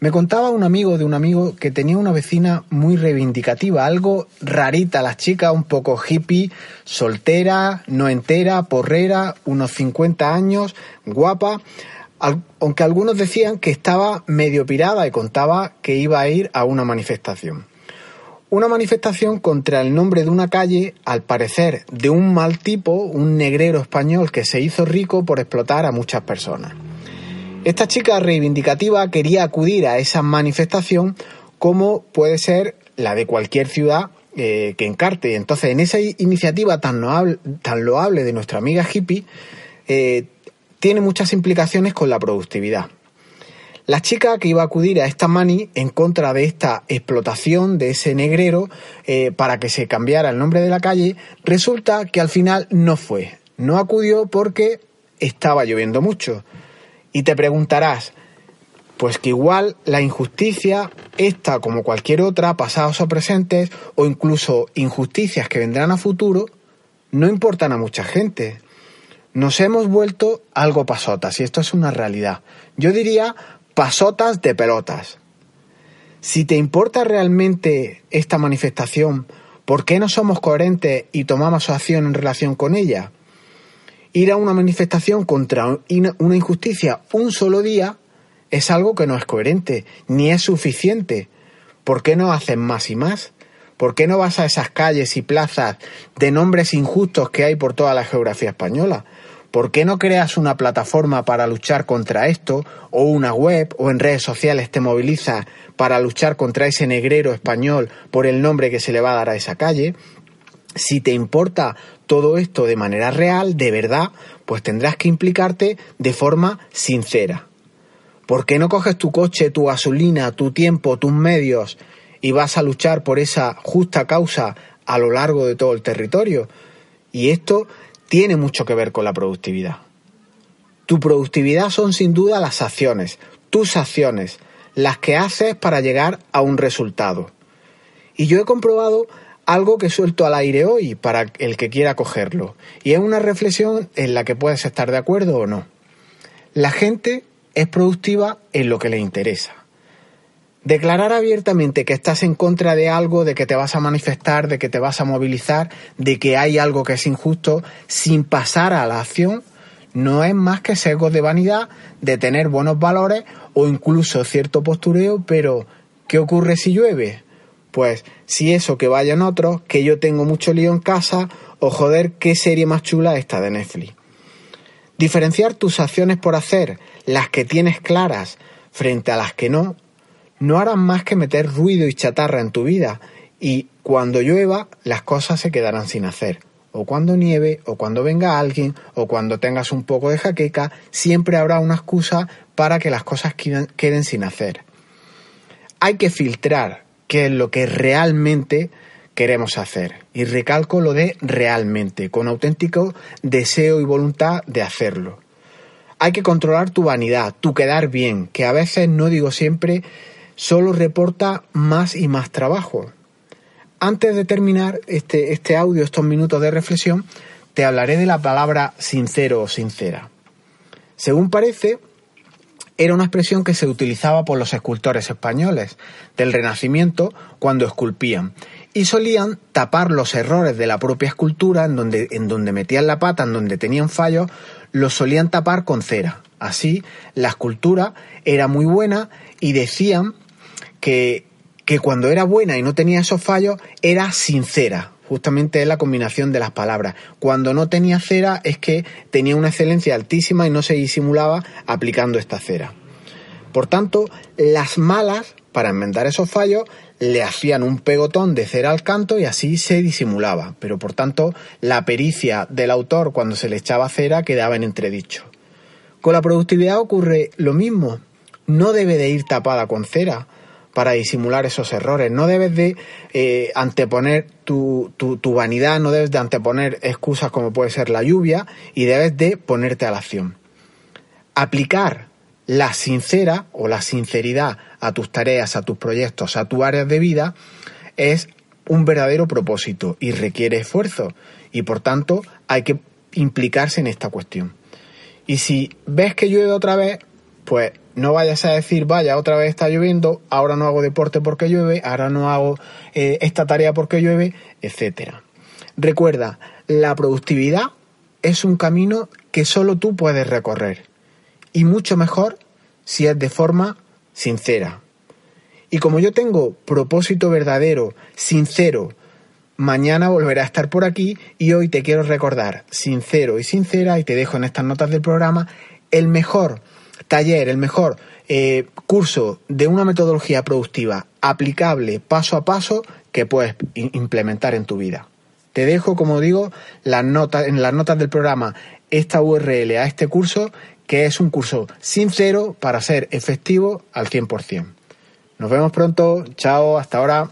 Me contaba un amigo de un amigo que tenía una vecina muy reivindicativa, algo rarita, la chica un poco hippie, soltera, no entera, porrera, unos 50 años, guapa, aunque algunos decían que estaba medio pirada y contaba que iba a ir a una manifestación. Una manifestación contra el nombre de una calle, al parecer de un mal tipo, un negrero español que se hizo rico por explotar a muchas personas. Esta chica reivindicativa quería acudir a esa manifestación como puede ser la de cualquier ciudad eh, que encarte. Entonces, en esa iniciativa tan loable, tan loable de nuestra amiga hippie, eh, tiene muchas implicaciones con la productividad. La chica que iba a acudir a esta mani en contra de esta explotación de ese negrero eh, para que se cambiara el nombre de la calle, resulta que al final no fue. No acudió porque estaba lloviendo mucho. Y te preguntarás, pues que igual la injusticia, esta como cualquier otra, pasados o presentes, o incluso injusticias que vendrán a futuro, no importan a mucha gente. Nos hemos vuelto algo pasotas, y esto es una realidad. Yo diría pasotas de pelotas. Si te importa realmente esta manifestación, ¿por qué no somos coherentes y tomamos acción en relación con ella? Ir a una manifestación contra una injusticia un solo día es algo que no es coherente, ni es suficiente. ¿Por qué no hacen más y más? ¿Por qué no vas a esas calles y plazas de nombres injustos que hay por toda la geografía española? ¿Por qué no creas una plataforma para luchar contra esto, o una web, o en redes sociales te movilizas para luchar contra ese negrero español por el nombre que se le va a dar a esa calle? Si te importa todo esto de manera real, de verdad, pues tendrás que implicarte de forma sincera. ¿Por qué no coges tu coche, tu gasolina, tu tiempo, tus medios y vas a luchar por esa justa causa a lo largo de todo el territorio? Y esto tiene mucho que ver con la productividad. Tu productividad son sin duda las acciones, tus acciones, las que haces para llegar a un resultado. Y yo he comprobado algo que suelto al aire hoy para el que quiera cogerlo. Y es una reflexión en la que puedes estar de acuerdo o no. La gente es productiva en lo que le interesa. Declarar abiertamente que estás en contra de algo, de que te vas a manifestar, de que te vas a movilizar, de que hay algo que es injusto, sin pasar a la acción, no es más que sesgos de vanidad, de tener buenos valores o incluso cierto postureo, pero ¿qué ocurre si llueve? Pues si eso que vayan otros, que yo tengo mucho lío en casa, o joder, qué serie más chula esta de Netflix. Diferenciar tus acciones por hacer, las que tienes claras, frente a las que no, no harán más que meter ruido y chatarra en tu vida, y cuando llueva, las cosas se quedarán sin hacer. O cuando nieve, o cuando venga alguien, o cuando tengas un poco de jaqueca, siempre habrá una excusa para que las cosas queden sin hacer. Hay que filtrar qué es lo que realmente queremos hacer. Y recalco lo de realmente, con auténtico deseo y voluntad de hacerlo. Hay que controlar tu vanidad, tu quedar bien, que a veces, no digo siempre, solo reporta más y más trabajo. Antes de terminar este, este audio, estos minutos de reflexión, te hablaré de la palabra sincero o sincera. Según parece, era una expresión que se utilizaba por los escultores españoles del Renacimiento cuando esculpían y solían tapar los errores de la propia escultura en donde, en donde metían la pata, en donde tenían fallos, los solían tapar con cera. Así, la escultura era muy buena y decían que, que cuando era buena y no tenía esos fallos, era sincera, justamente es la combinación de las palabras. Cuando no tenía cera es que tenía una excelencia altísima y no se disimulaba aplicando esta cera. Por tanto, las malas, para enmendar esos fallos, le hacían un pegotón de cera al canto y así se disimulaba. Pero por tanto, la pericia del autor cuando se le echaba cera quedaba en entredicho. Con la productividad ocurre lo mismo. No debe de ir tapada con cera para disimular esos errores. No debes de eh, anteponer tu, tu, vanidad, no debes de anteponer excusas como puede ser la lluvia y debes de ponerte a la acción. Aplicar la sincera o la sinceridad a tus tareas, a tus proyectos, a tu área de vida es un verdadero propósito y requiere esfuerzo y por tanto hay que implicarse en esta cuestión. Y si ves que llueve otra vez, pues No vayas a decir, vaya, otra vez está lloviendo, ahora no hago deporte porque llueve, ahora no hago eh, esta tarea porque llueve, etcétera. Recuerda, la productividad es un camino que solo tú puedes recorrer. Y mucho mejor si es de forma sincera. Y como yo tengo propósito verdadero, sincero, mañana volveré a estar por aquí y hoy te quiero recordar, sincero y sincera, y te dejo en estas notas del programa, el mejor taller, el mejor eh, curso de una metodología productiva aplicable paso a paso que puedes implementar en tu vida. Te dejo, como digo, las notas, en las notas del programa esta URL a este curso, que es un curso sincero para ser efectivo al 100%. Nos vemos pronto. Chao, hasta ahora.